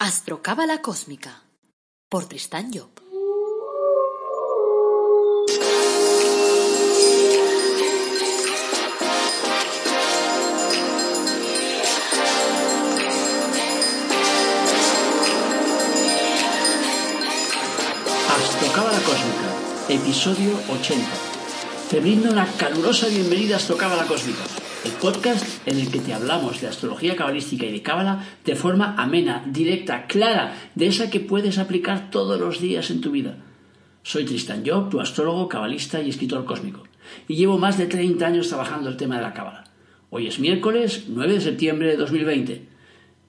Astrocábala Cósmica por Tristán Job. Astrocábala Cósmica, episodio 80. Te brindo una calurosa bienvenida a Astrocábala Cósmica el podcast en el que te hablamos de astrología cabalística y de cábala de forma amena, directa, clara, de esa que puedes aplicar todos los días en tu vida. Soy Tristan Job, tu astrólogo, cabalista y escritor cósmico, y llevo más de 30 años trabajando el tema de la cábala. Hoy es miércoles 9 de septiembre de 2020,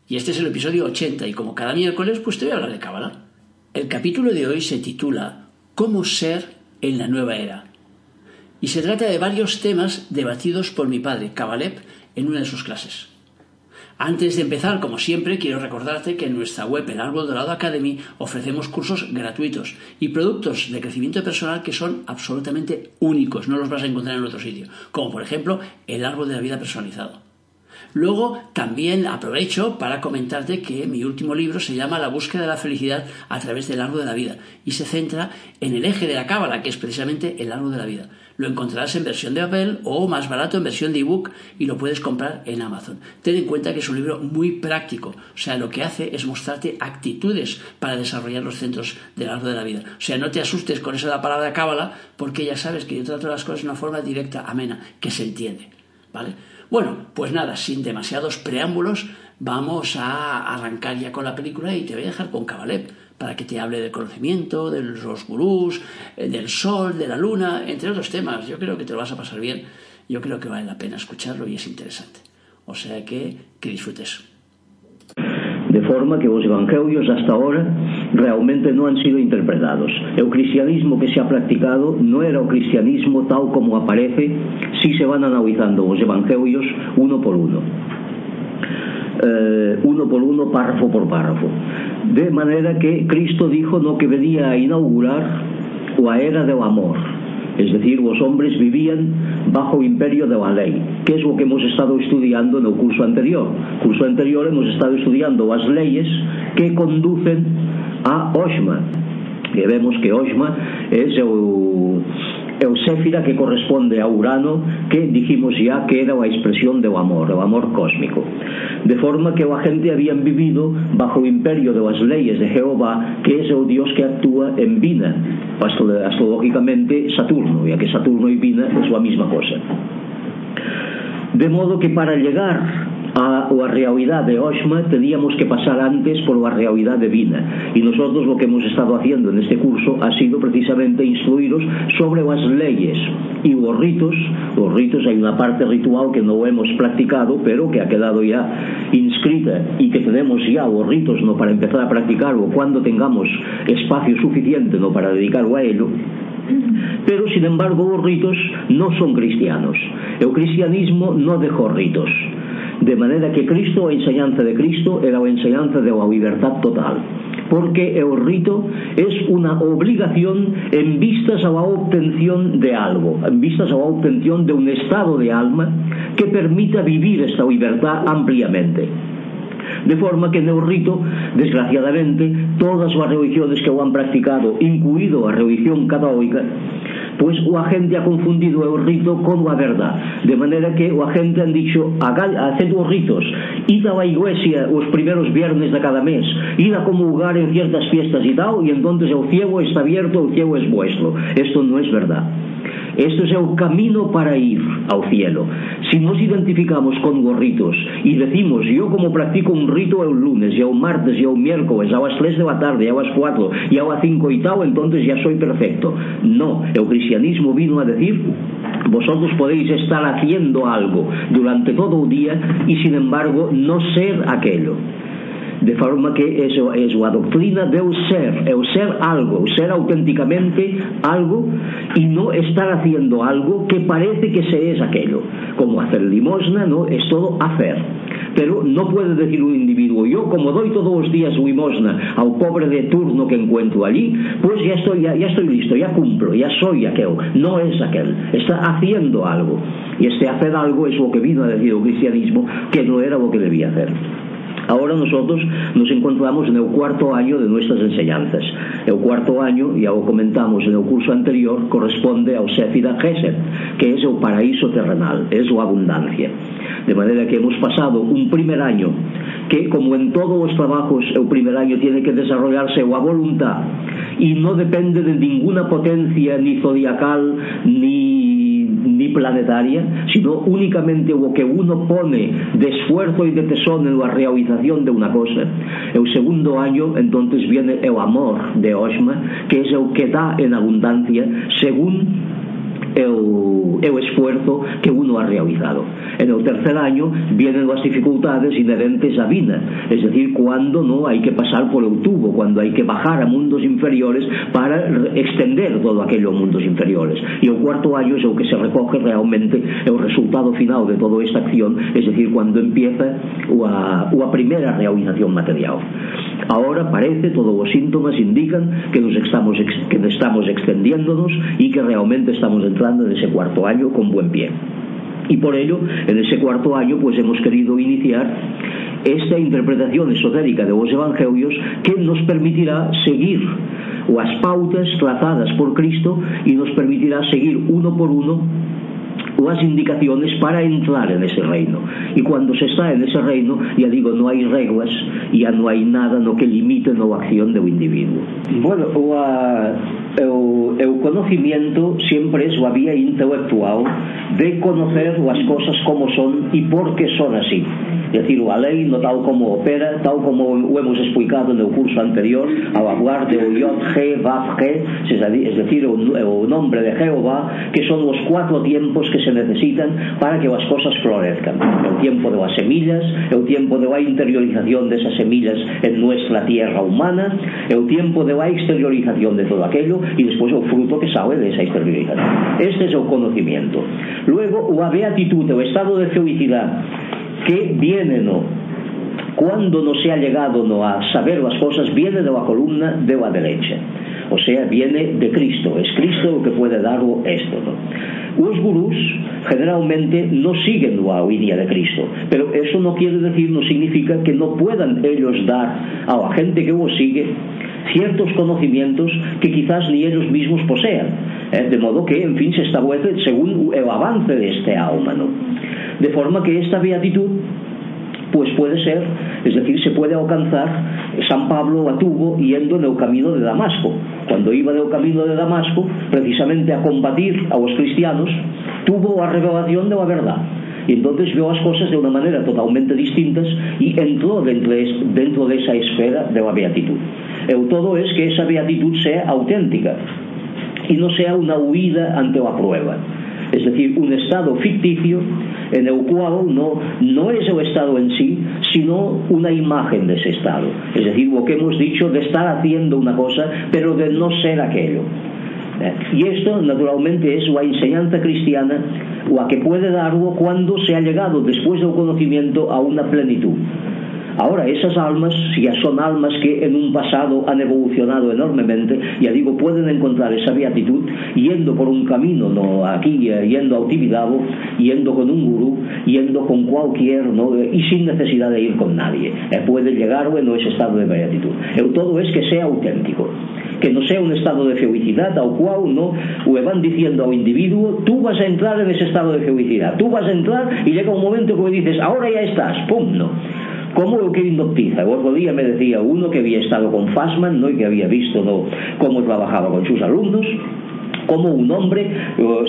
y este es el episodio 80, y como cada miércoles, pues te voy a hablar de cábala. El capítulo de hoy se titula Cómo ser en la nueva era y se trata de varios temas debatidos por mi padre, Kabalep, en una de sus clases. Antes de empezar, como siempre, quiero recordarte que en nuestra web, el Árbol Dorado Academy, ofrecemos cursos gratuitos y productos de crecimiento personal que son absolutamente únicos, no los vas a encontrar en otro sitio, como por ejemplo el Árbol de la Vida personalizado. Luego también aprovecho para comentarte que mi último libro se llama La búsqueda de la felicidad a través del árbol de la vida y se centra en el eje de la cábala, que es precisamente el árbol de la vida. Lo encontrarás en versión de papel o más barato en versión de ebook y lo puedes comprar en Amazon. Ten en cuenta que es un libro muy práctico, o sea, lo que hace es mostrarte actitudes para desarrollar los centros del árbol de la vida. O sea, no te asustes con eso de la palabra cábala porque ya sabes que yo trato las cosas de una forma directa, amena, que se entiende. ¿Vale? Bueno, pues nada, sin demasiados preámbulos, vamos a arrancar ya con la película y te voy a dejar con Cabalep para que te hable del conocimiento, de los gurús, eh, del sol, de la luna, entre otros temas. Yo creo que te lo vas a pasar bien. Yo creo que vale la pena escucharlo y es interesante. O sea que, que disfrutes. De forma que os evangelios hasta ahora realmente no han sido interpretados. El cristianismo que se ha practicado no era el cristianismo tal como aparece si se van analizando los evangelios uno por uno. Eh, uno por uno, párrafo por párrafo. De manera que Cristo dijo no que venía a inaugurar la era del amor es decir, los hombres vivían bajo imperio de la ley, que es lo que hemos estado estudiando en el curso anterior. Curso anterior hemos estado estudiando las leyes que conducen a Oshma, que vemos que Oshma es el Euséfira o Séfira que corresponde a Urano que dijimos ya que era a expresión do amor, o amor cósmico. De forma que o agente habían vivido bajo o imperio das leyes de Jehová que é o dios que actúa en Vina. Astrológicamente Saturno ya que Saturno e Vina é a mesma cosa. De modo que para llegar a, o de Oxma teníamos que pasar antes polo a realidade divina e nosotros o que hemos estado haciendo neste curso ha sido precisamente instruiros sobre as leyes. E os ritos os ritos hai unha parte ritual que non hemos practicado pero que ha quedado ya inscrita e que tenemos ya os ritos no para empezar a practicarlo cuando tengamos espacio suficiente no para dedicarlo a ello. Pero sin embargo os ritos non son cristianos. O cristianismo non dejou ritos. De maneira que Cristo, a enseñanza de Cristo, era a enseñanza de la libertad total. Porque o rito es una obligación en vistas a la obtención de algo, en vistas a la obtención de un estado de alma que permita vivir esta libertad ampliamente. De forma que no rito, desgraciadamente, todas as religiones que lo han practicado, incluído a religión católica, pois o agente ha confundido o rito con a verda. De maneira que o agente han dicho acendo os ritos ida a iglesia os primeiros viernes de cada mes. Ida a comulgar en ciertas fiestas y tal y entonces el ciego está abierto el ciego es vuestro. Esto no es verdad. Esto es el camino para ir al cielo. Si nos identificamos con los ritos y decimos, yo como practico un rito el lunes, y el martes, y el miércoles, a las 3 de la tarde, a las 4, y a las 5 y tal, entonces ya soy perfecto. No, el cristianismo vino a decir, vosotros podéis estar haciendo algo durante todo el día y sin embargo no ser aquello de forma que eso es la doctrina del ser, el ser algo, ser auténticamente algo y no estar haciendo algo que parece que se es aquello, como hacer limosna, no es todo hacer. Pero no puede decir un individuo, yo como doy todos los días limosna al pobre de turno que encuentro allí, pues ya estoy, ya, ya estoy listo, ya cumplo, ya soy aquel. No es aquel, está haciendo algo. Y este hacer algo es lo que vino a decir el cristianismo, que no era lo que debía hacer. Ahora nosotros nos encontramos en el cuarto año de nuestras enseñanzas. El cuarto año, ya lo comentamos en el curso anterior, corresponde al Sefida Gesed, que es el paraíso terrenal, es la abundancia. De manera que hemos pasado un primer año que, como en todos los trabajos, el primer año tiene que desarrollarse a voluntad y no depende de ninguna potencia ni zodiacal ni, planetaria, sino únicamente lo que uno pone de esfuerzo y de tesón en la realización de una cosa. El segundo año entonces viene el amor de Osma, que es el que da en abundancia según é o, é o esfuerzo que uno ha realizado. En o tercer año vienen as dificultades inherentes a vida, es decir, cuando no hay que pasar por el tubo, cuando hay que bajar a mundos inferiores para extender todo aquello a mundos inferiores. E o cuarto año es o que se recoge realmente el o resultado final de toda esta acción, es decir, cuando empieza a, a primeira realización material. Ahora parece, todos os síntomas indican que nos estamos, que estamos extendiéndonos y que realmente estamos entrando en ese cuarto año con buen pie. Y por ello, en ese cuarto año, pues hemos querido iniciar esta interpretación esotérica de los evangelios que nos permitirá seguir las pautas trazadas por Cristo y nos permitirá seguir uno por uno las indicaciones para entrar en ese reino. Y cuando se está en ese reino, ya digo, no hay reglas, ya no hay nada no que limite la acción del individuo. Bueno, la, o, o conocimiento sempre es la vía intelectual de conocer as cosas como son e por que son así. Es decir, a lei no tal como opera tal como o hemos explicado no curso anterior ao hablar de Yod G, Vav G es decir, el, o nombre de Jehová que son los cuatro tiempos que se necesitan para que as cosas florezcan. El o tiempo de as semillas el o tiempo de a interiorización desas semillas en nuestra tierra humana el o tiempo de a exteriorización de todo aquello y después el fruto que sale de esa exteriorización. Este es el conocimiento. Luego, la beatitud, el estado de felicidad que viene no cuando no se ha llegado no a saber las cosas viene de la columna de la derecha o sea viene de Cristo es Cristo lo que puede darlo esto ¿no? Los gurús generalmente no siguen la línea de Cristo pero eso no quiere decir no significa que no puedan ellos dar a la gente que los sigue ciertos conocimientos que quizás ni ellos mismos posean ¿eh? de modo que en fin se establece según el avance de este alma ¿no? de forma que esta beatitud pues puede ser, es decir, se puede alcanzar, San Pablo la tuvo yendo en el camino de Damasco. cando iba do camino de Damasco precisamente a combatir aos cristianos tuvo a revelación de la verdad y entonces vio as cosas de una manera totalmente distintas y entró dentro, dentro de esa esfera de la beatitud. El todo es que esa beatitud sea auténtica y no sea una huida ante la prueba. Es decir, un estado ficticio en el cual no, no es el estado en sí, sino una imagen de ese estado. Es decir, lo que hemos dicho de estar haciendo una cosa, pero de no ser aquello. Eh, y esto, naturalmente, es la enseñanza cristiana la que puede darlo cuando se ha llegado, después del conocimiento, a una plenitud. Ahora, esas almas, ya son almas que en un pasado han evolucionado enormemente, ya digo, pueden encontrar esa beatitud yendo por un camino, no aquí, eh, yendo a Utibidabo, yendo con un gurú, yendo con cualquier, ¿no? y sin necesidad de ir con nadie. Eh, puede llegar bueno, ese estado de beatitud. El todo es que sea auténtico que no sea un estado de felicidad al cual no le van diciendo al individuo tú vas a entrar en ese estado de felicidad tú vas a entrar y llega un momento que dices ahora ya estás pum no ¿Cómo lo que hipnotiza? El otro día me decía uno que había estado con Fassman ¿no? y que había visto ¿no? cómo trabajaba con sus alumnos como un hombre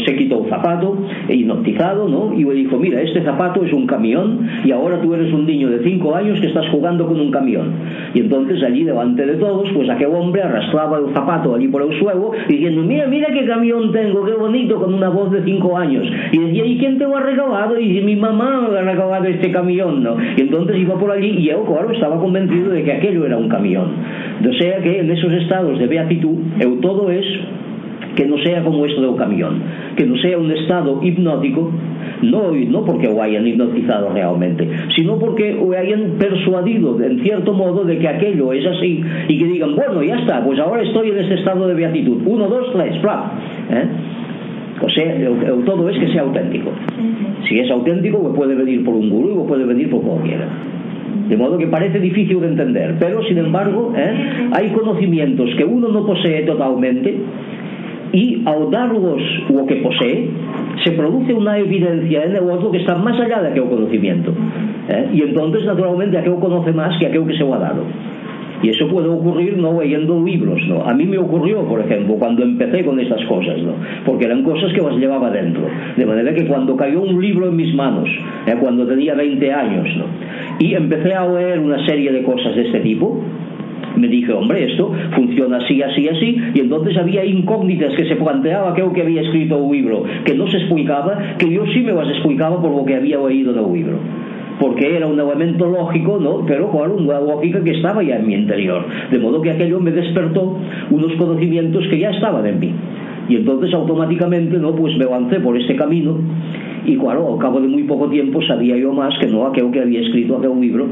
se quitó un zapato, hipnotizado, ¿no? Y le dijo, mira, este zapato es un camión y ahora tú eres un niño de 5 años que estás jugando con un camión. Y entonces allí delante de todos, pues aquel hombre arrastraba el zapato allí por el suelo diciendo, mira, mira qué camión tengo, qué bonito, con una voz de 5 años. Y decía, ¿y quién te lo ha regalado? Y dice, mi mamá me ha regalado este camión, ¿no? Y entonces iba por allí y yo, claro, estaba convencido de que aquello era un camión. O sea que en esos estados de beatitud, eu todo es que no sea como esto del camión, que no sea un estado hipnótico, no, no porque lo hayan hipnotizado realmente, sino porque lo hayan persuadido en cierto modo de que aquello es así y que digan, bueno, ya está, pues ahora estoy en ese estado de beatitud. Uno, dos, tres, ¿eh? O sea, todo es que sea auténtico. Si es auténtico, pues puede venir por un gurú o puede venir por cualquiera. De modo que parece difícil de entender, pero sin embargo ¿eh? hay conocimientos que uno no posee totalmente y al darlos lo que posee, se produce una evidencia en el otro que está más allá de aquel conocimiento. ¿eh? Y entonces, naturalmente, aquel conoce más que aquel que se lo ha dado. Y eso puede ocurrir no leyendo libros, ¿no? A mí me ocurrió, por ejemplo, cuando empecé con estas cosas, ¿no? Porque eran cosas que las llevaba dentro. De manera que cuando cayó un libro en mis manos, ¿eh? cuando tenía 20 años, ¿no? Y empecé a leer una serie de cosas de este tipo, me dije, hombre, esto funciona así, así, así, y entonces había incógnitas que se planteaba aquello que había escrito el libro, que no se explicaba, que yo sí me las explicaba por lo que había oído del libro porque era un elemento lógico, ¿no? pero claro, una lógica que estaba ya en mi interior. De modo que aquello me despertó unos conocimientos que ya estaban en mí. Y entonces automáticamente no pues me avancé por este camino e claro, ao cabo de moi pouco tempo sabía eu máis que non aquel que había escrito aquel libro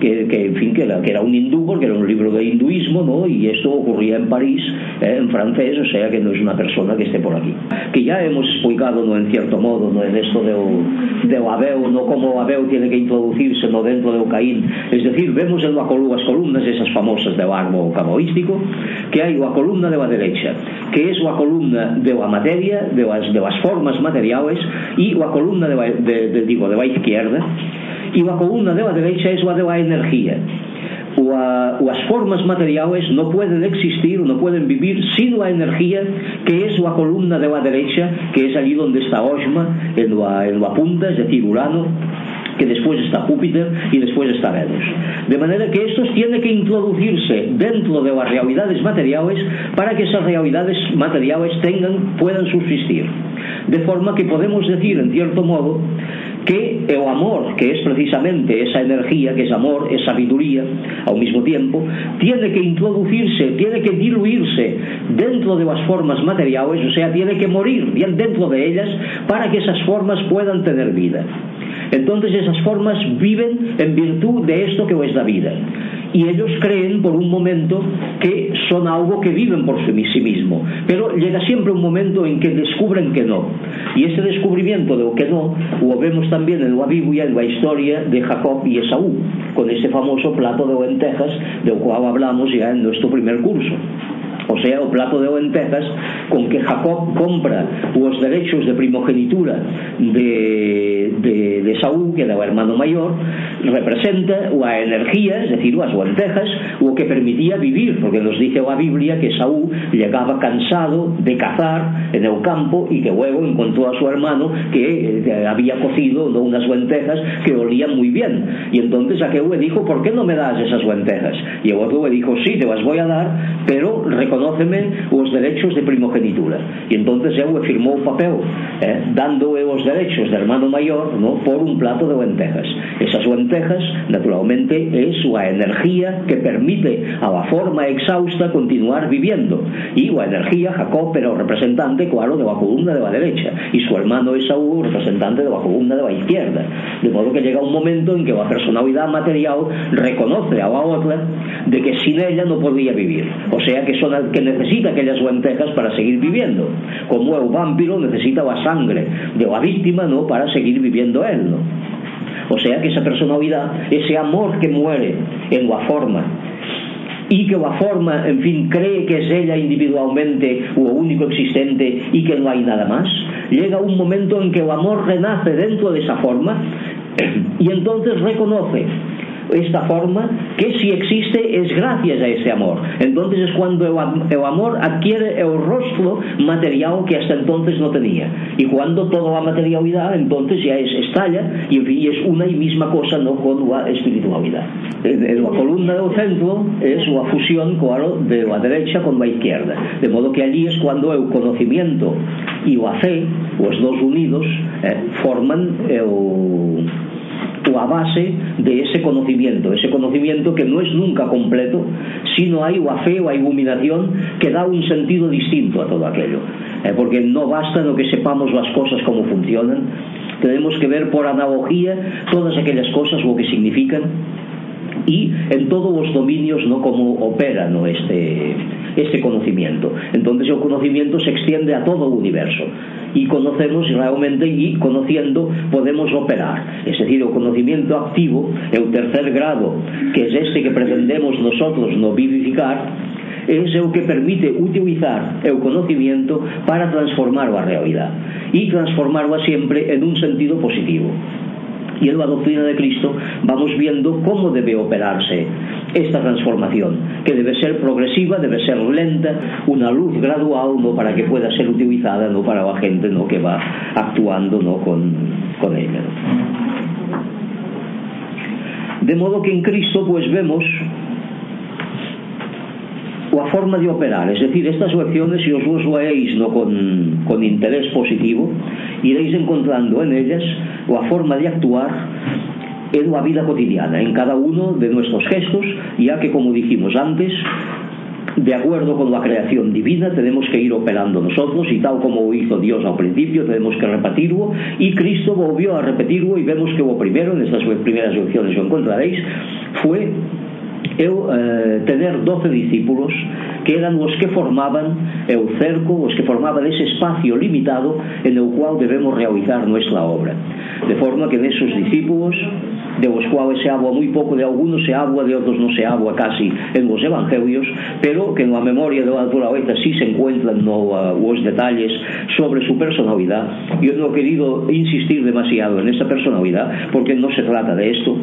que, que en fin, que era, que era un hindú porque era un libro de hinduismo, ¿no? y esto ocurría en París, eh, en francés o sea que non é unha persona que este por aquí que ya hemos explicado, ¿no? en cierto modo ¿no? en esto de o, de o Abeu ¿no? como o Abeu tiene que introducirse ¿no? dentro de o Caín, es decir, vemos en la as columnas esas famosas de barbo camoístico, que hai a columna de la derecha, que es a columna de la materia, de las, de las formas materiales y la columna de de, digo, de la izquierda y la columna de la derecha es la de la energía la, las formas materiales no pueden existir, no pueden vivir sin la energía que es la columna de la derecha, que es allí donde está Osma, en la, en la punta, es decir, Urano, que después está Júpiter y después está Venus. De manera que estos tienen que introducirse dentro de las realidades materiales para que esas realidades materiales tengan, puedan subsistir. De forma que podemos decir, en cierto modo, que el amor, que es precisamente esa energía, que es amor, es sabiduría, al mismo tiempo, tiene que introducirse, tiene que diluirse dentro de las formas materiales, o sea, tiene que morir bien dentro de ellas para que esas formas puedan tener vida. Entonces esas formas viven en virtud de esto que es la vida. Y ellos creen por un momento que son algo que viven por sí mismo. Pero llega siempre un momento en que descubren que no. Y ese descubrimiento de lo que no lo vemos también en la Biblia, en la historia de Jacob y Esaú, con ese famoso plato de lentejas del cual hablamos ya en nuestro primer curso o sea, o plato de lentejas con que Jacob compra los derechos de primogenitura de, de, de Saúl, que era el hermano mayor, representa a energía, es decir, as lentejas, o que permitía vivir, porque nos dice a Biblia que Saúl llegaba cansado de cazar en el campo y que luego encontró a su hermano que eh, había cocido ¿no? unas lentejas que olían muy bien. Y entonces aquel le dijo, ¿por qué no me das esas lentejas? Y el otro le dijo, sí, te las voy a dar, pero reconóceme os derechos de primogenitura. Y entonces él le firmó un papel, eh, dándole los derechos de hermano mayor ¿no? por un plato de lentejas. Esas lentejas naturalmente, es la energía que permite a la forma exhausta continuar viviendo. Y la energía, Jacob era representante, claro, de la columna de la derecha, y su hermano Esaú, representante de la columna de la izquierda. De modo que llega un momento en que la personalidad material reconoce a la otra de que sin ella no podría vivir. O sea que son que necesita aquellas lentejas para seguir viviendo. Como el vampiro necesita la sangre de la víctima ¿no? para seguir viviendo él. O sea que esa personalidad, ese amor que muere en la forma, y que la forma, en fin, cree que es ella individualmente lo único existente y que no hay nada más, llega un momento en que el amor renace dentro de esa forma y entonces reconoce esta forma que si existe es gracias a ese amor. Entonces es cuando el, el amor adquiere el rostro material que hasta entonces no tenía. Y cuando toda la materialidad entonces ya es, estalla y en fin, es una y misma cosa no con la espiritualidad. En la columna del centro es la fusión, claro, de la derecha con la izquierda. De modo que allí es cuando el conocimiento y la fe, los dos unidos, eh, forman el a base de ese conocimiento, ese conocimiento que no es nunca completo, sino hay la fe o la iluminación que da un sentido distinto a todo aquello. Eh, porque no basta lo que sepamos las cosas como funcionan, tenemos que ver por analogía todas aquellas cosas lo que significan y en todos os dominios no? Como opera no? Este, este conocimiento. Entonces o conocimiento se extiende a todo o universo. Y conocemos realmente y conociendo podemos operar. Es decir, o conocimiento activo é o tercer grado que é este que pretendemos nosotros no? Vivificar es o que permite utilizar o conocimiento para transformar a realidade e transformarla siempre en un sentido positivo. Y en la doctrina de Cristo vamos viendo cómo debe operarse esta transformación, que debe ser progresiva, debe ser lenta, una luz gradual no para que pueda ser utilizada no para la gente no que va actuando no con, con ella. De modo que en Cristo pues vemos la forma de operar, es decir, estas lecciones si os los leéis no con, con interés positivo, iréis encontrando en ellas la forma de actuar en la vida cotidiana, en cada uno de nuestros gestos, ya que, como dijimos antes, de acuerdo con la creación divina, tenemos que ir operando nosotros y tal como hizo Dios al principio, tenemos que repetirlo y Cristo volvió a repetirlo y vemos que lo primero, en estas primeras lecciones lo encontraréis, fue eu, eh, tener doce discípulos que eran os que formaban o cerco, os que formaban ese espacio limitado en o cual debemos realizar nuestra obra. De forma que nesos discípulos, de os cuales se habla moi pouco, de algunos se habla, de outros non se habla casi en os evangelios, pero que na memoria de la naturaleza sí se encuentran no, uh, os detalles sobre su personalidad. Yo no he querido insistir demasiado en esa personalidad porque no se trata de esto,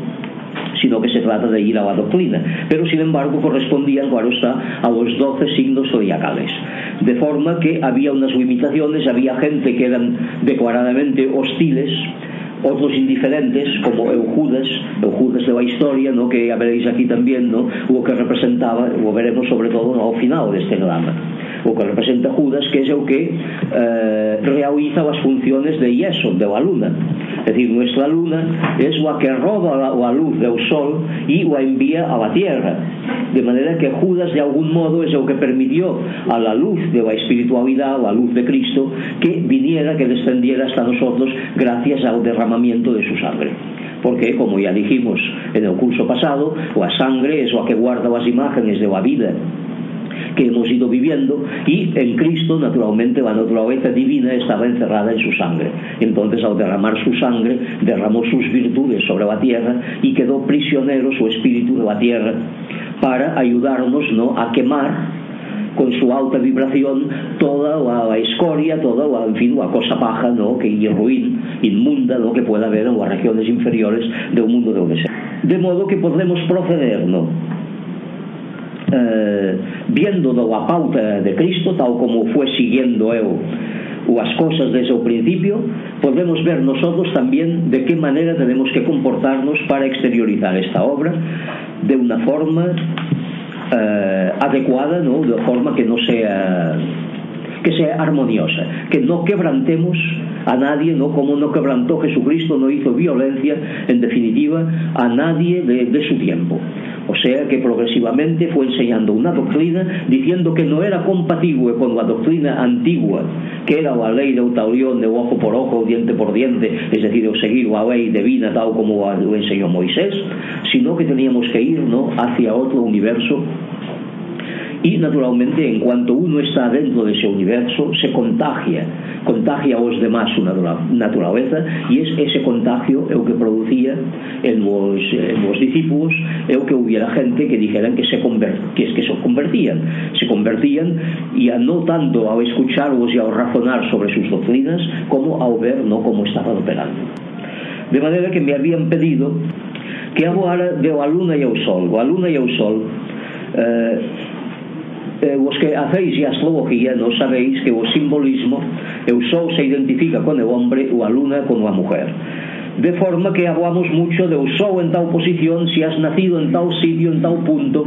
trata de ir a la doctrina, pero sin embargo correspondían, claro está, a los doce signos zodiacales. De forma que había unas limitaciones, había gente que eran declaradamente hostiles, otros indiferentes como Eujudas, Eujudas de la historia, ¿no? que ya veréis aquí también ¿no? lo que representaba, lo veremos sobre todo ¿no? al final de este drama. O que representa Judas que es el que eh, realiza las funciones de yeso, de la luna. Es decir, nuestra luna es la que roba la, la luz del sol y la envía a la tierra. De manera que Judas de algún modo es el que permitió a la luz de la espiritualidad, la luz de Cristo que viniera, que descendiera hasta nosotros gracias al derramamiento de su sangre. Porque como ya dijimos en el curso pasado la sangre es la que guarda las imágenes de la vida que hemos ido viviendo y en Cristo naturalmente la naturaleza divina estaba encerrada en su sangre entonces al derramar su sangre derramó sus virtudes sobre la tierra y quedó prisionero su espíritu de la tierra para ayudarnos ¿no? a quemar con su alta vibración toda la, escoria, toda la, en fin, la cosa baja ¿no? que, y ruin, inmunda ¿no? que pueda haber en las regiones inferiores del mundo de donde sea. De modo que podemos proceder ¿no? eh, viendo a pauta de Cristo, tal como fue siguiendo eu as cosas desde o principio, podemos ver nosotros también de qué manera tenemos que comportarnos para exteriorizar esta obra de una forma eh, adecuada, ¿no? de forma que no sea que sea armoniosa, que no quebrantemos a nadie, ¿no? como no quebrantó Jesucristo, no hizo violencia, en definitiva, a nadie de, de su tiempo. O sea que progresivamente fue enseñando una doctrina diciendo que no era compatible con la doctrina antigua, que era la ley de Eutaurión de ojo por ojo, diente por diente, es decir, seguir la ley divina tal como lo enseñó Moisés, sino que teníamos que ir hacia otro universo y naturalmente en cuanto uno está dentro de ese universo se contagia contagia a los demás su naturaleza y es ese contagio el que producía en los, en los discípulos el que hubiera gente que dijeran que se que es que se convertían. Se convertían y a no tanto al escucharlos y a razonar sobre sus doctrinas como a ver no cómo estaban operando. De manera que me habían pedido que hablara de la luna y el sol la luna y el sol eh, eh, os que hacéis astrología no sabéis que o simbolismo el sol se identifica con el hombre o a luna con la mujer. De forma que hablamos mucho del sol en tal posición si has nacido en tal sitio en tal punto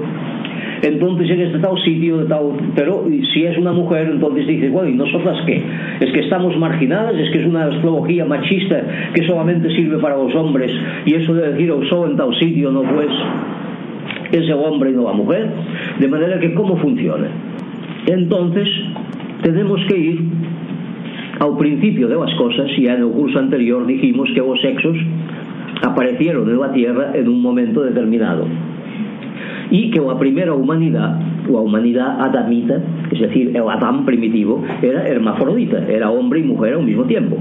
entonces en este tal sitio de tal, pero si es una mujer entonces dices bueno y nosotras qué es que estamos marginadas es que es una astrología machista que solamente sirve para los hombres y eso de decir sol en tal sitio no pues es el hombre y no la mujer, de manera que cómo funciona. Entonces, tenemos que ir al principio de las cosas, y en el curso anterior dijimos que los sexos aparecieron en la Tierra en un momento determinado. e que a primeira humanidade a humanidade adamita es decir, o Adán primitivo era hermafrodita, era hombre e mujer ao mesmo tempo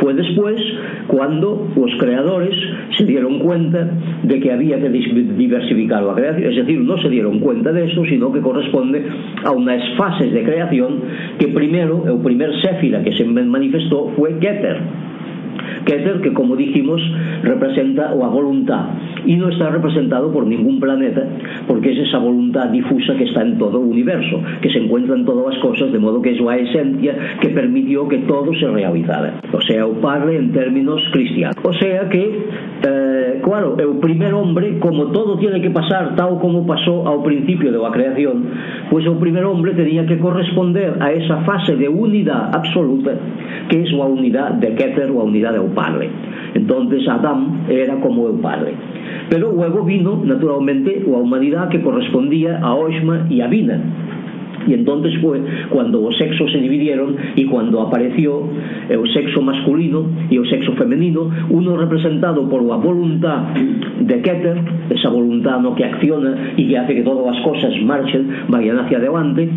Fue después cuando los creadores se dieron cuenta de que había que diversificar la creación, es decir, no se dieron cuenta de eso, sino que corresponde a unas fases de creación que primero, el primer séfira que se manifestó fue Keter Keter, que como dijimos, representa a voluntad y no está representado por ningún planeta, porque es esa voluntad difusa que está en todo el universo, que se encuentra en todas las cosas, de modo que es la esencia que permitió que todo se realizara. O sea, o padre en términos cristianos. O sea que, eh, claro, el primer hombre, como todo tiene que pasar tal como pasó ao principio de la creación, pues el primer hombre tenía que corresponder a esa fase de unidad absoluta, que es la unidad de Keter, la unidad del padre. Entonces Adán era como o padre. Pero luego vino, naturalmente, a humanidade que correspondía a Oxma e a Vina, y entonces fue cuando os sexos se dividieron y cuando apareció eh, o sexo masculino e o sexo femenino, uno representado por a voluntad de Keter, esa voluntad no que acciona e que hace que todas as cosas marchen, vayan hacia adelante,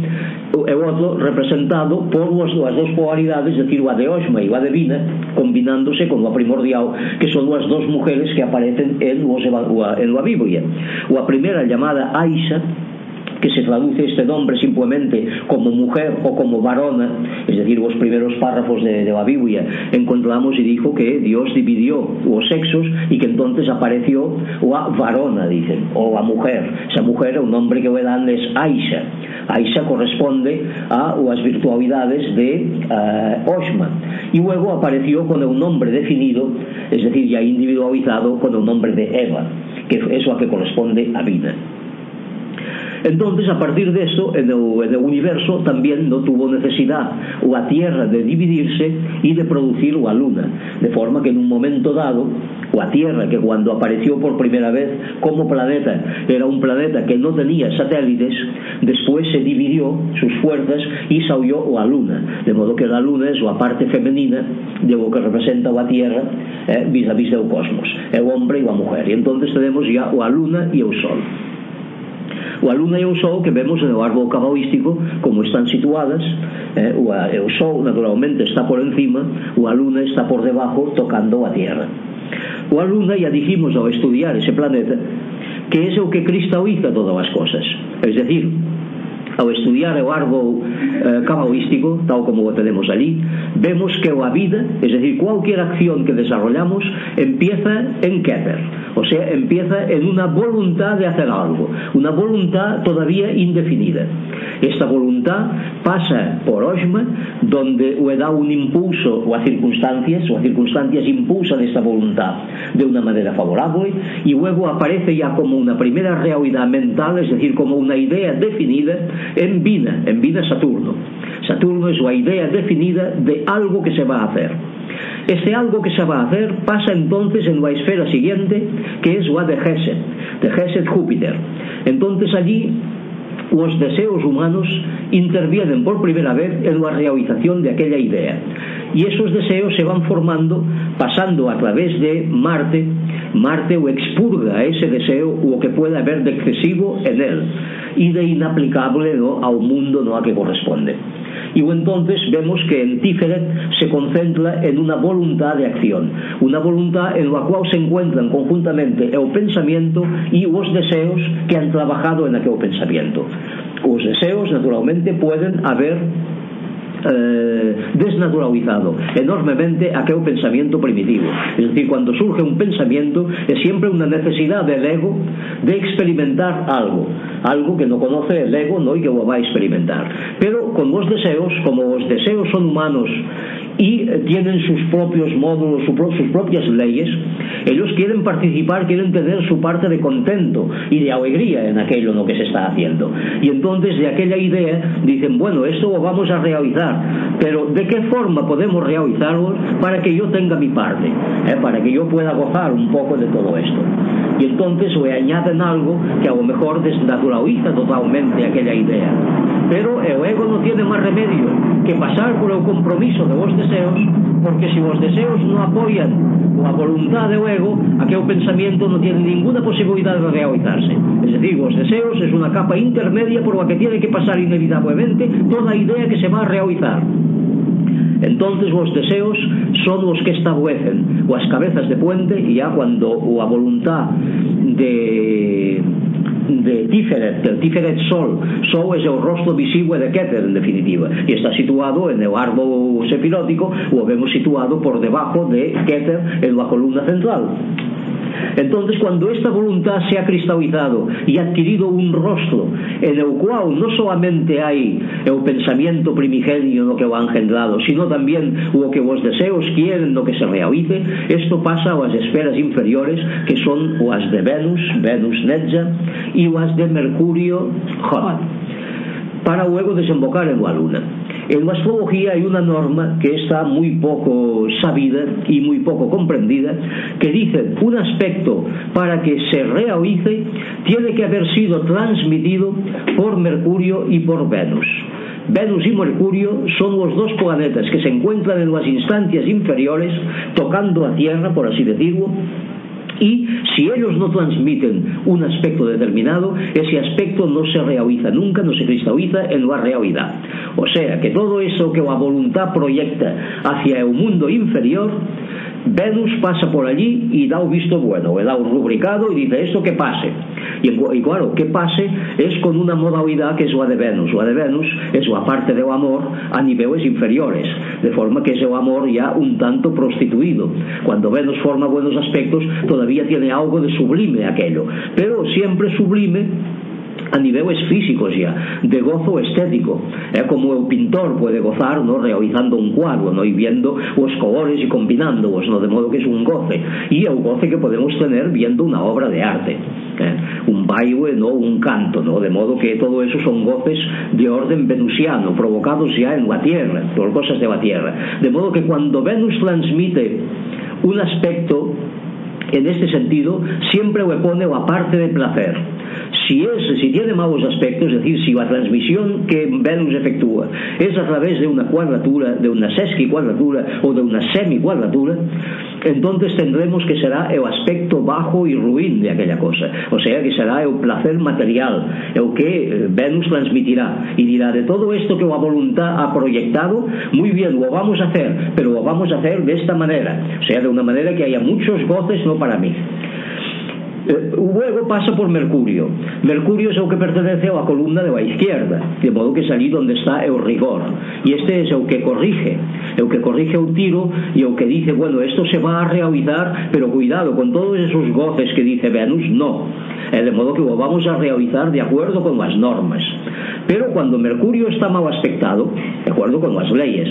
e o outro representado por as dúas polaridades, decir, o de Osma e o de Vina, combinándose con o primordial, que son as dos mujeres que aparecen en, os, en la Biblia. O a primeira llamada Aisha, que se traduce este nombre simplemente como mujer o como varona, es decir, los primeros párrafos de, de la Biblia, encontramos y dijo que Dios dividió los sexos y que entonces apareció la varona, dicen, o la mujer. Esa mujer, un nombre que le dan es Aisha. Aisha corresponde a las virtualidades de eh, uh, Oshma. Y luego apareció con un nombre definido, es decir, ya individualizado con el nombre de Eva, que es la que corresponde a vida. Entonces, a partir de eso, en el, en universo también no tuvo necesidad o a Tierra de dividirse y de producir o a Luna, de forma que en un momento dado, o a Tierra, que cuando apareció por primera vez como planeta, era un planeta que no tenía satélites, después se dividió sus fuerzas y salió o a Luna, de modo que la Luna es la parte femenina de lo que representa o a Tierra eh, vis a vis del cosmos, el hombre y la mujer. Y entonces tenemos ya o a Luna y el Sol o aluno e o sol que vemos no árbol cabalístico como están situadas eh, o, eh, o sol naturalmente está por encima o a luna está por debajo tocando a tierra. O a luna ya dijimos ao estudiar ese planeta que é o que cristaliza todas as cosas. Es decir, ao estudiar o árbol eh, cabalístico, tal como o tenemos allí, vemos que a vida, es decir, cualquier acción que desarrollamos, empieza en Keter, o sea, empieza en una voluntad de hacer algo, una voluntad todavía indefinida. Esta voluntad pasa por Oshma, donde le da un impulso o a circunstancias, o a circunstancias impulsan esta voluntad de una manera favorable, y luego aparece ya como una primera realidad mental, es decir, como una idea definida, en vida, en vida Saturno. Saturno es la idea definida de algo que se va a hacer. Este algo que se va a hacer pasa entonces en la esfera siguiente, que es la de Gesed, de Gesed Júpiter. Entonces allí nos deseos humanos intervienen por primera vez en la realización de aquella idea. Y esos deseos se van formando pasando a través de Marte. Marte o expurga ese deseo o que pueda haber de excesivo en él y de inaplicable ¿no? a un mundo ¿no? a que corresponde. Y entonces vemos que en Tiferet se concentra en una voluntad de acción, una voluntad en la cual se encuentran conjuntamente el pensamiento y los deseos que han trabajado en aquel pensamiento. Los deseos, naturalmente, pueden haber eh, desnaturalizado enormemente aquel pensamiento primitivo. Es decir, cuando surge un pensamiento es siempre una necesidad del ego de experimentar algo, algo que no conoce el ego ¿no? y que lo va a experimentar. Pero con los deseos, como los deseos son humanos y tienen sus propios módulos, sus propias leyes, ellos quieren participar, quieren tener su parte de contento y de alegría en aquello en lo que se está haciendo. Y entonces de aquella idea dicen, bueno, esto lo vamos a realizar, pero ¿de qué forma podemos realizarlo para que yo tenga mi parte? ¿Eh? Para que yo pueda gozar un poco de todo esto. Y entonces le añaden algo que a lo mejor desnaturaliza totalmente aquella idea. Pero el o ego non tiene máis remedio que pasar por o compromiso de vos deseos, porque se si vos deseos non apoian a voluntad do ego, aquel pensamiento non tiene ninguna posibilidad de realizarse. Es decir, os deseos es unha capa intermedia por la que tiene que pasar inevitablemente toda a idea que se va a realizar. Entonces os deseos son os que establecen as cabezas de puente e ya cuando a voluntad de de Tíferet, del Tíferet Sol. Sol es el rostro visible de Keter, en definitiva, y está situado en el árbol sefilótico, o vemos situado por debajo de Keter en la columna central. Entonces, cuando esta voluntad se ha cristalizado y ha adquirido un rostro en el cual no solamente hay el pensamiento primigenio lo que lo ha engendrado, sino también lo que los deseos quieren lo que se realice, esto pasa a las esferas inferiores que son las de Venus, Venus Nedja, y las de Mercurio, Jod, para luego desembocar en la Luna. En la astrología hay una norma que está muy poco sabida y muy poco comprendida, que dice un aspecto para que se realice tiene que haber sido transmitido por Mercurio y por Venus. Venus y Mercurio son los dos planetas que se encuentran en las instancias inferiores, tocando a Tierra, por así decirlo, y Si ellos no transmiten un aspecto determinado, ese aspecto no se realiza nunca, no se cristaliza en la realidad. O sea, que todo eso que la voluntad proyecta hacia el mundo inferior, Venus pasa por allí y da un visto bueno, le da un rubricado y dice esto que pase. Y, y, claro, que pase es con una modalidad que es la de Venus. La de Venus es la parte del amor a niveles inferiores, de forma que es el amor ya un tanto prostituido. Cuando Venus forma buenos aspectos, todavía tiene algo de sublime aquello, pero siempre sublime a niveles físicos ya, de gozo estético, é como el pintor puede gozar no realizando un cuadro no y viendo los colores y combinándolos, no de modo que es un goce, y el goce que podemos tener viendo una obra de arte, ¿eh? un baile, no un canto, no de modo que todo eso son goces de orden venusiano, provocados ya en la tierra, por cosas de la tierra, de modo que cuando Venus transmite un aspecto en este sentido siempre le pone la parte de placer si, es, si tiene malos aspectos, es decir, si la transmisión que Venus efectúa es a través de una cuadratura, de una sesquicuadratura o de una semicuadratura, entonces tendremos que será el aspecto bajo y ruin de aquella cosa. O sea, que será el placer material, el que eh, Venus transmitirá. Y dirá, de todo esto que la voluntad ha proyectado, muy bien, lo vamos a hacer, pero lo vamos a hacer de esta manera. O sea, de una manera que haya muchos goces, no para mí. Eh, luego pasa por Mercurio. Mercurio es el que pertenece a la columna de la izquierda, de modo que es allí donde está el rigor. Y este es el que corrige, el que corrige un tiro y el que dice, bueno, esto se va a realizar, pero cuidado, con todos esos goces que dice Venus, no. Eh, de modo que lo vamos a realizar de acuerdo con las normas. Pero cuando Mercurio está mal aspectado, de acuerdo con las leyes,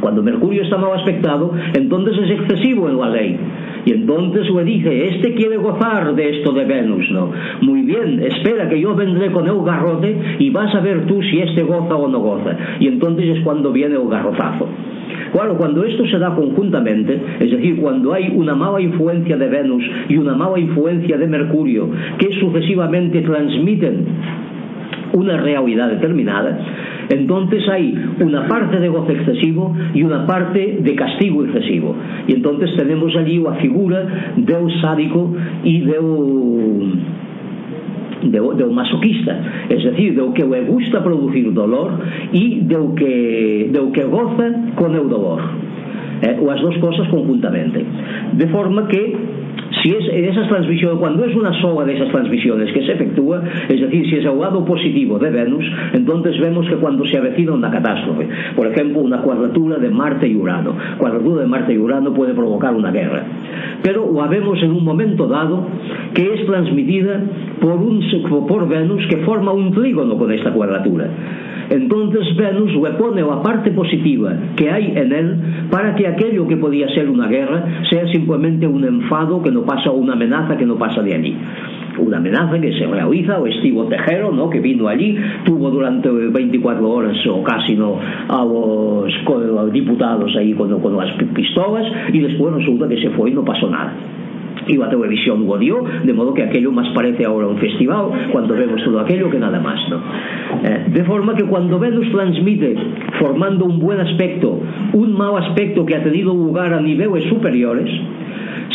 cuando Mercurio está mal aspectado, entonces es excesivo en la ley. Y entonces le dice, este quiere gozar de esto de Venus, ¿no? Muy bien, espera que yo vendré con el garrote y vas a ver tú si este goza o no goza. Y entonces es cuando viene el garrotazo. Claro, cuando esto se da conjuntamente, es decir, cuando hay una mala influencia de Venus y una mala influencia de Mercurio, que sucesivamente transmiten una realidad determinada, Entonces hay una parte de gozo excesivo y una parte de castigo excesivo. y entonces tenemos allí a figura do sádico e do de, de un masoquista, es decir, de o que lle gusta producir dolor y de o que, de o que goza con o dolor. Eh, o as dos cosas conjuntamente. De forma que si es esas transmisiones, cuando es una sola de esas transmisiones que se efectúa, es decir, si es el lado positivo de Venus, entonces vemos que cuando se avecina una catástrofe, por ejemplo, una cuadratura de Marte y Urano, cuadratura de Marte y Urano puede provocar una guerra, pero la vemos en un momento dado que es transmitida por, un, por Venus que forma un trígono con esta cuadratura. Entonces Venus repone la parte positiva que hay en él para que aquello que podía ser una guerra sea simplemente un enfado que no pasa o una amenaza que no pasa de allí una amenaza que se realiza, o Estivo Tejero, ¿no? que vino allí, tuvo durante 24 horas o casi no a los, a los diputados ahí con, con las pistolas y después resulta que se fue y no pasó nada. Y la televisión dio, de modo que aquello más parece ahora un festival cuando vemos todo aquello que nada más. ¿no? Eh, de forma que cuando Venus transmite, formando un buen aspecto, un mal aspecto que ha tenido lugar a niveles superiores,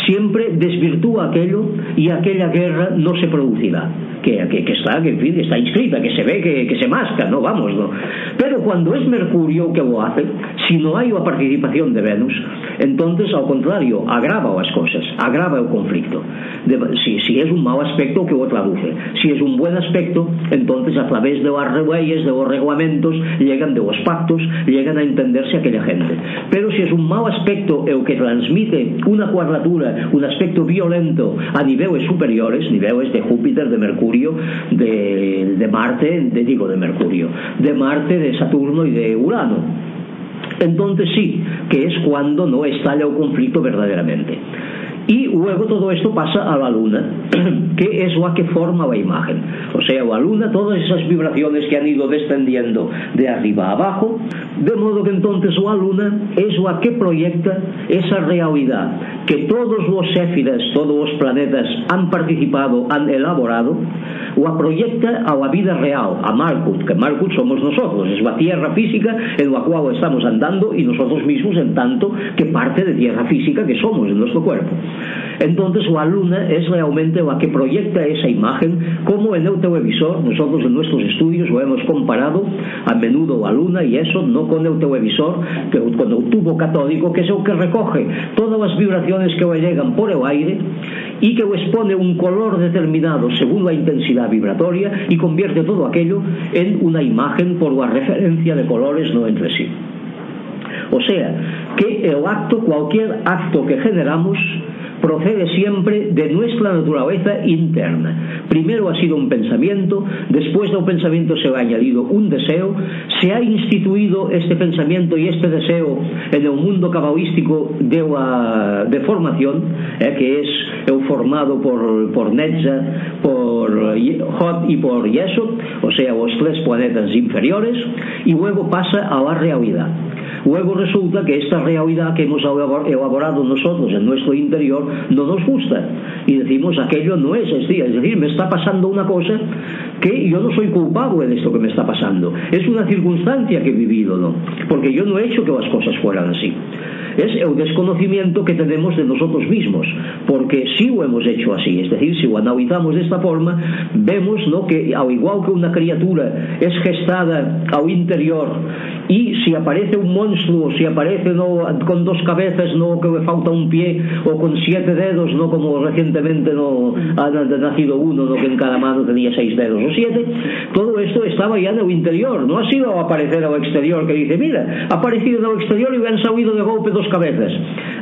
siempre desvirtúa aquello y aquella guerra no se producirá. que, que, que está, que, que está inscrita, que se ve, que, que se masca, no, vamos, no. Pero cuando es Mercurio que lo hace, si no hai a participación de Venus, entonces, ao contrario, agrava as cosas, agrava o conflicto. De, si, si es un mau aspecto, que o traduce. Si es un buen aspecto, entonces a través de as leyes, de os reglamentos, llegan de os pactos, llegan a entenderse aquella gente. Pero si es un mau aspecto e o que transmite unha cuadratura, un aspecto violento a niveles superiores, niveles de Júpiter, de Mercurio, de, Marte, de, digo de Mercurio, de Marte, de Saturno y de Urano entonces sí, que es cuando no estalla el conflicto verdaderamente. Y luego todo esto pasa a la luna, que es la que forma la imagen. O sea, la luna, todas esas vibraciones que han ido descendiendo de arriba a abajo, de modo que entonces la luna es la que proyecta esa realidad que todos los éfidas, todos los planetas han participado, han elaborado, la proyecta a la vida real, a Markut, que Markut somos nosotros, es la tierra física en la cual estamos andando y nosotros mismos en tanto que parte de tierra física que somos en nuestro cuerpo. Entonces la luna es realmente la que proyecta esa imagen, como en el televisor, nosotros en nuestros estudios lo hemos comparado a menudo la luna y eso no con el televisor, que con el tubo catódico, que es el que recoge todas las vibraciones que le llegan por el aire y que les pone un color determinado según la intensidad vibratoria y convierte todo aquello en una imagen por la referencia de colores no entre sí. O sea, que el acto, cualquier acto que generamos, procede siempre de nuestra naturaleza interna. Primero ha sido un pensamiento, después de un pensamiento se ha añadido un deseo, se ha instituido este pensamiento y este deseo en el mundo cabalístico de, la, de formación, eh, que es el formado por, por Netza, por Hot y por Yesod, o sea, los tres planetas inferiores, y luego pasa a la realidad. Luego resulta que esta realidad que hemos elaborado nosotros en nuestro interior no nos gusta. Y decimos aquello no es así, es decir, me está pasando una cosa que yo no soy culpable de esto que me está pasando, es una circunstancia que he vivido, ¿no? Porque yo no he hecho que las cosas fueran así es el desconocimiento que tenemos de nosotros mismos, porque si lo hemos hecho así, es decir, si lo analizamos de esta forma, vemos ¿no? que al igual que una criatura es gestada al interior y si aparece un monstruo, si aparece ¿no? con dos cabezas, no que le falta un pie o con siete dedos, no como recientemente no ha nacido uno, ¿no? que en cada mano tenía seis dedos o siete, todo esto estaba ya en el interior, no ha sido aparecer al exterior que dice, mira, ha aparecido en el exterior y me han salido de golpe dos cabezas.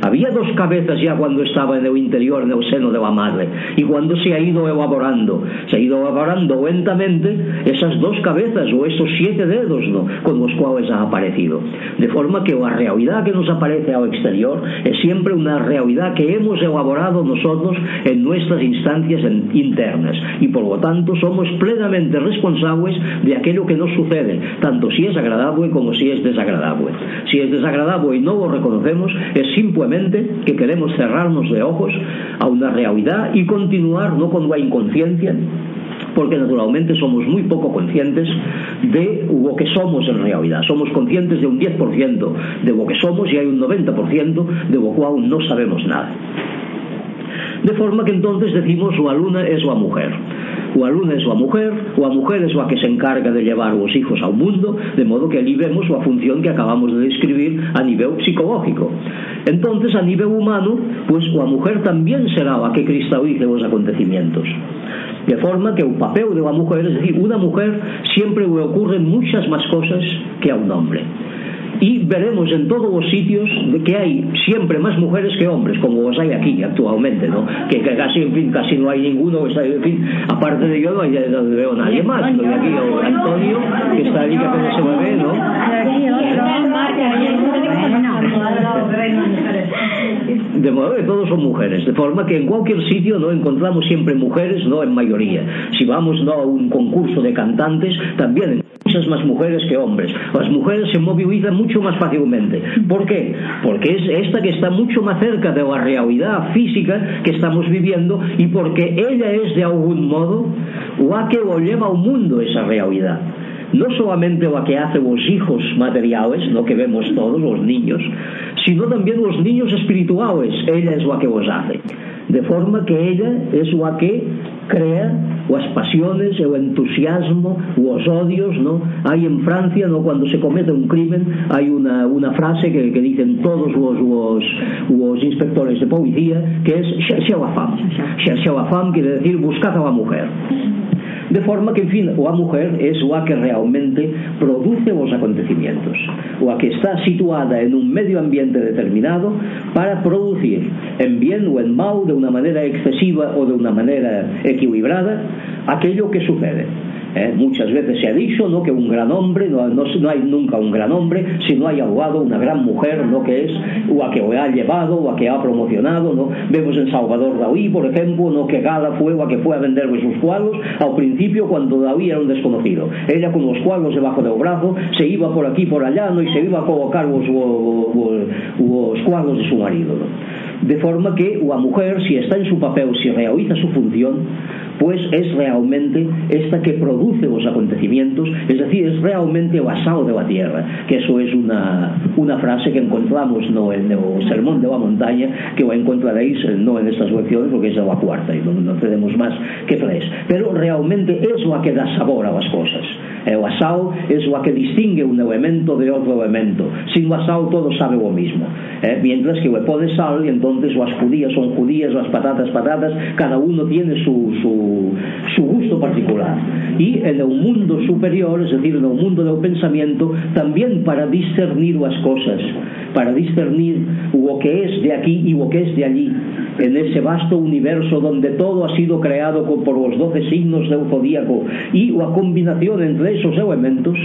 Había dos cabezas ya cuando estaba en el interior, en el seno de la madre, y cuando se ha ido elaborando, se ha ido elaborando lentamente esas dos cabezas o esos siete dedos ¿no? con los cuales ha aparecido. De forma que la realidad que nos aparece al exterior es siempre una realidad que hemos elaborado nosotros en nuestras instancias internas y por lo tanto somos plenamente responsables de aquello que nos sucede, tanto si es agradable como si es desagradable. Si es desagradable y no lo reconocemos, es simplemente que queremos cerrarnos de ojos a una realidad y continuar no con la inconsciencia porque naturalmente somos muy poco conscientes de lo que somos en realidad. Somos conscientes de un 10% de lo que somos y hay un 90% de lo cual no sabemos nada. De forma que entonces decimos la luna es la mujer. La luna es la mujer, la mujer es la que se encarga de llevar a los hijos al mundo, de modo que allí vemos la función que acabamos de describir a nivel psicológico. Entonces, a nivel humano, pues la mujer también será la que cristalice los acontecimientos. De forma que el papel de la mujer, es decir, una mujer siempre le ocurren muchas más cosas que a un hombre y veremos en todos los sitios que hay siempre más mujeres que hombres, como los hay aquí actualmente, ¿no? Que, casi, en fin, casi no hay ninguno, en fin, aparte de yo no, hay, no veo nadie más, estoy aquí Antonio, que está ahí que apenas se mueve, ¿no? De modo que todos son mujeres, de forma que en cualquier sitio no encontramos siempre mujeres, no en mayoría. Si vamos no a un concurso de cantantes, también muchas más mujeres que hombres. Las mujeres se movilizan mucho más fácilmente. ¿Por qué? Porque es esta que está mucho más cerca de la realidad física que estamos viviendo y porque ella es de algún modo la que lo lleva al mundo esa realidad no solamente la que hace los hijos materiales, lo que vemos todos, los niños, sino también los niños espirituales, ella es la que los hace. de forma que ella es la que crea as pasiones e o entusiasmo ou os odios no? hai en Francia no? cando se comete un crimen hai una, unha frase que, que dicen todos os, os, os inspectores de policía que é xa, xa o afam xa, xa o afam quere decir buscad a mujer de forma que, en fin, o a mujer es o a que realmente produce os acontecimientos o a que está situada en un medio ambiente determinado para producir en bien o en mal de una manera excesiva o de una manera equilibrada aquello que sucede Eh, muchas veces se ha dicho ¿no? que un gran hombre, no, no, no, hay nunca un gran hombre si no hay abogado, una gran mujer ¿no? que es, o a que o ha llevado o a que ha promocionado. ¿no? Vemos en Salvador Dalí, por ejemplo, ¿no? que Gala fue o a que fue a vender sus cuadros al principio cuando Dalí era un desconocido. Ella con los cuadros debajo del brazo se iba por aquí por allá ¿no? y se iba a colocar los, los, los, los cuadros de su marido. ¿no? de forma que a mujer, si está en su papel, si realiza su función, pues es realmente esta que produce los acontecimientos, es decir, es realmente o asao de la tierra, que eso es una, una frase que encontramos no en el Sermón de la Montaña, que lo encontraréis eh, no en estas lecciones, porque es de la cuarta, y no, no tenemos más que tres, pero realmente es la que da sabor a las cosas. El asado es lo que distingue un elemento de otro elemento. Sin o asado todo sabe lo mismo. ¿eh? Mientras que le pone sal y entonces las judías son judías, las patatas patatas, cada uno tiene su, su, su gusto particular. Y en el mundo superior, es decir, en el mundo del pensamiento, también para discernir las cosas, para discernir lo que es de aquí y lo que es de allí, en ese vasto universo donde todo ha sido creado por los doce signos del zodíaco y la combinación entre esos os elementos,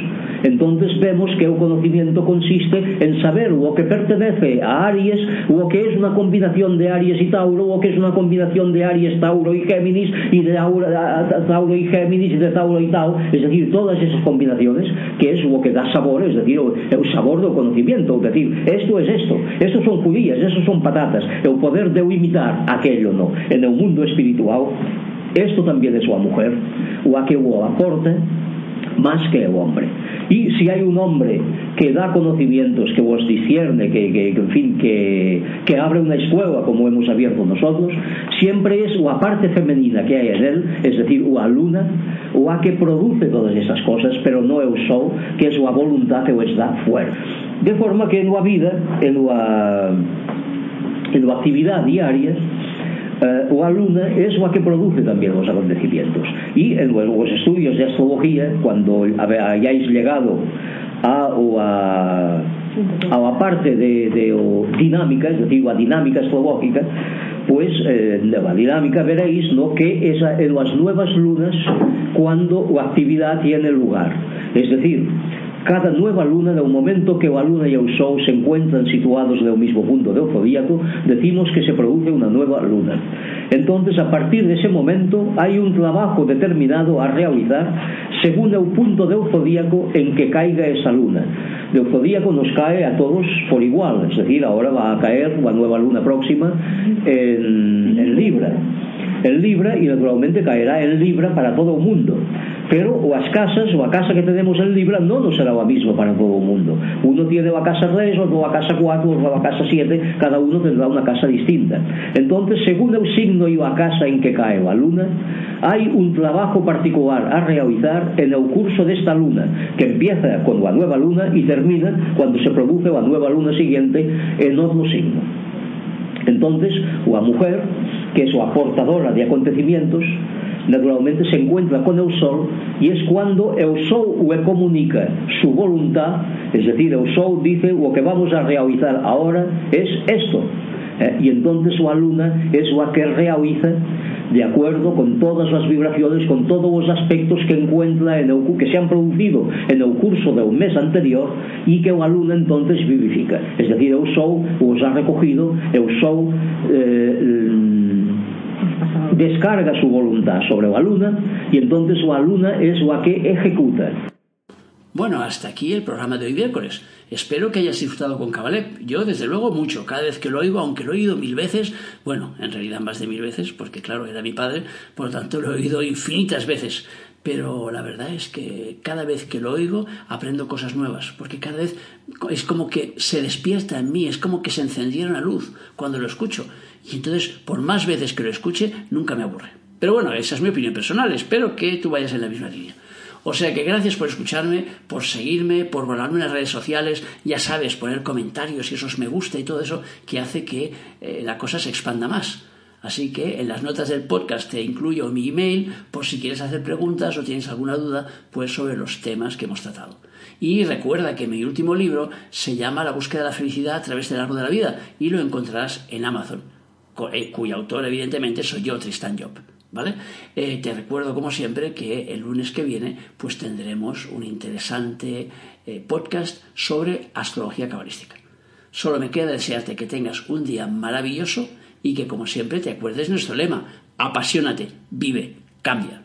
entonces vemos que o conocimiento consiste en saber o que pertenece a Aries, o que es una combinación de Aries y Tauro, o que es una combinación de Aries, Tauro y Géminis, y de Tauro y Géminis, y de Tauro y Tau, es decir, todas esas combinaciones, que es o que dá sabor, es decir, o, o sabor do conocimiento, es decir, esto es esto, estos son judías, esos son patatas, o poder de imitar aquello, no, en el mundo espiritual, esto también es la mujer, o a que o aporte, más que el hombre. Y si hay un hombre que da conocimientos, que os discierne, que, que, que en fin, que, que, abre una escuela como hemos abierto nosotros, siempre es la parte femenina que hay en él, es decir, la luna, o a que produce todas esas cosas, pero no el sol, que es la voluntad que os da fuera. De forma que en la vida, en la, en la actividad diaria, eh, o luna es la que produce también los acontecimientos. Y eh, en los estudios de astrología, cuando hayáis llegado a o a la parte de, de o, dinámica, es decir, a dinámica astrológica, pues eh, de la dinámica veréis ¿no? que es en las nuevas lunas cuando la actividad tiene lugar. Es decir, cada nueva luna, de un momento que la luna y el sol se encuentran situados en el mismo punto del zodíaco, decimos que se produce una nueva luna. Entonces, a partir de ese momento, hay un trabajo determinado a realizar según el punto del zodíaco en que caiga esa luna. Del zodíaco nos cae a todos por igual, es decir, ahora va a caer la nueva luna próxima en, en Libra en Libra y naturalmente caerá en Libra para todo o mundo pero o as casas, ou a casa que tenemos en Libra non nos será o mismo para todo o mundo. Uno tiene a casa 3, outro a casa 4 outro a casa 7, cada uno tendrá unha casa distinta. Entonces según o signo e a casa en que cae a luna hai un trabajo particular a realizar en el curso desta luna que empieza con a nueva luna e termina cuando se produce a nueva luna siguiente en outro signo. Entonces, a mujer que é a portadora de acontecimientos naturalmente se encuentra con el Sol y es cuando el Sol le comunica su voluntad, es decir, el Sol dice lo que vamos a realizar ahora es esto. ¿Eh? y entonces la luna es la que realiza de acuerdo con todas las vibraciones, con todos los aspectos que encuentra en el, que se han producido en el curso del mes anterior y que la luna entonces vivifica. Es decir, el sol os ha recogido, el sol eh, descarga su voluntad sobre la luna y entonces la luna es la que ejecuta. Bueno, hasta aquí el programa de hoy miércoles. Espero que hayas disfrutado con Cabalep. Yo, desde luego, mucho. Cada vez que lo oigo, aunque lo he oído mil veces, bueno, en realidad más de mil veces, porque claro, era mi padre, por lo tanto lo he oído infinitas veces pero la verdad es que cada vez que lo oigo aprendo cosas nuevas, porque cada vez es como que se despierta en mí, es como que se encendiera una luz cuando lo escucho. Y entonces, por más veces que lo escuche, nunca me aburre. Pero bueno, esa es mi opinión personal, espero que tú vayas en la misma línea. O sea que gracias por escucharme, por seguirme, por volarme en las redes sociales, ya sabes, poner comentarios y esos me gusta y todo eso que hace que eh, la cosa se expanda más. Así que en las notas del podcast te incluyo mi email por si quieres hacer preguntas o tienes alguna duda pues sobre los temas que hemos tratado. Y recuerda que mi último libro se llama La búsqueda de la felicidad a través del árbol de la vida y lo encontrarás en Amazon, eh, cuyo autor evidentemente soy yo, Tristan Job. ¿Vale? Eh, te recuerdo como siempre que el lunes que viene pues tendremos un interesante eh, podcast sobre astrología cabalística. Solo me queda desearte que tengas un día maravilloso y que como siempre te acuerdes nuestro lema, apasionate, vive, cambia.